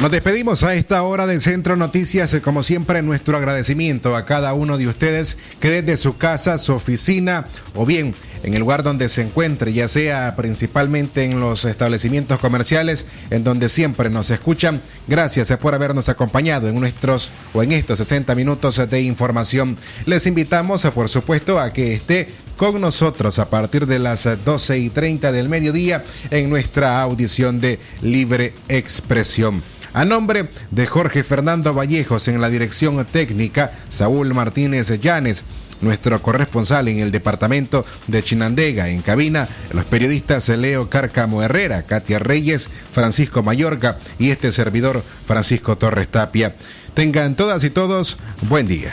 Nos despedimos a esta hora del Centro Noticias, como siempre nuestro agradecimiento a cada uno de ustedes que desde su casa, su oficina o bien en el lugar donde se encuentre, ya sea principalmente en los establecimientos comerciales, en donde siempre nos escuchan. Gracias por habernos acompañado en nuestros o en estos 60 minutos de información. Les invitamos, por supuesto, a que esté con nosotros a partir de las 12 y 30 del mediodía en nuestra audición de Libre Expresión. A nombre de Jorge Fernando Vallejos en la dirección técnica, Saúl Martínez Llanes, nuestro corresponsal en el departamento de Chinandega, en cabina, los periodistas Leo Cárcamo Herrera, Katia Reyes, Francisco Mayorga y este servidor Francisco Torres Tapia. Tengan todas y todos buen día.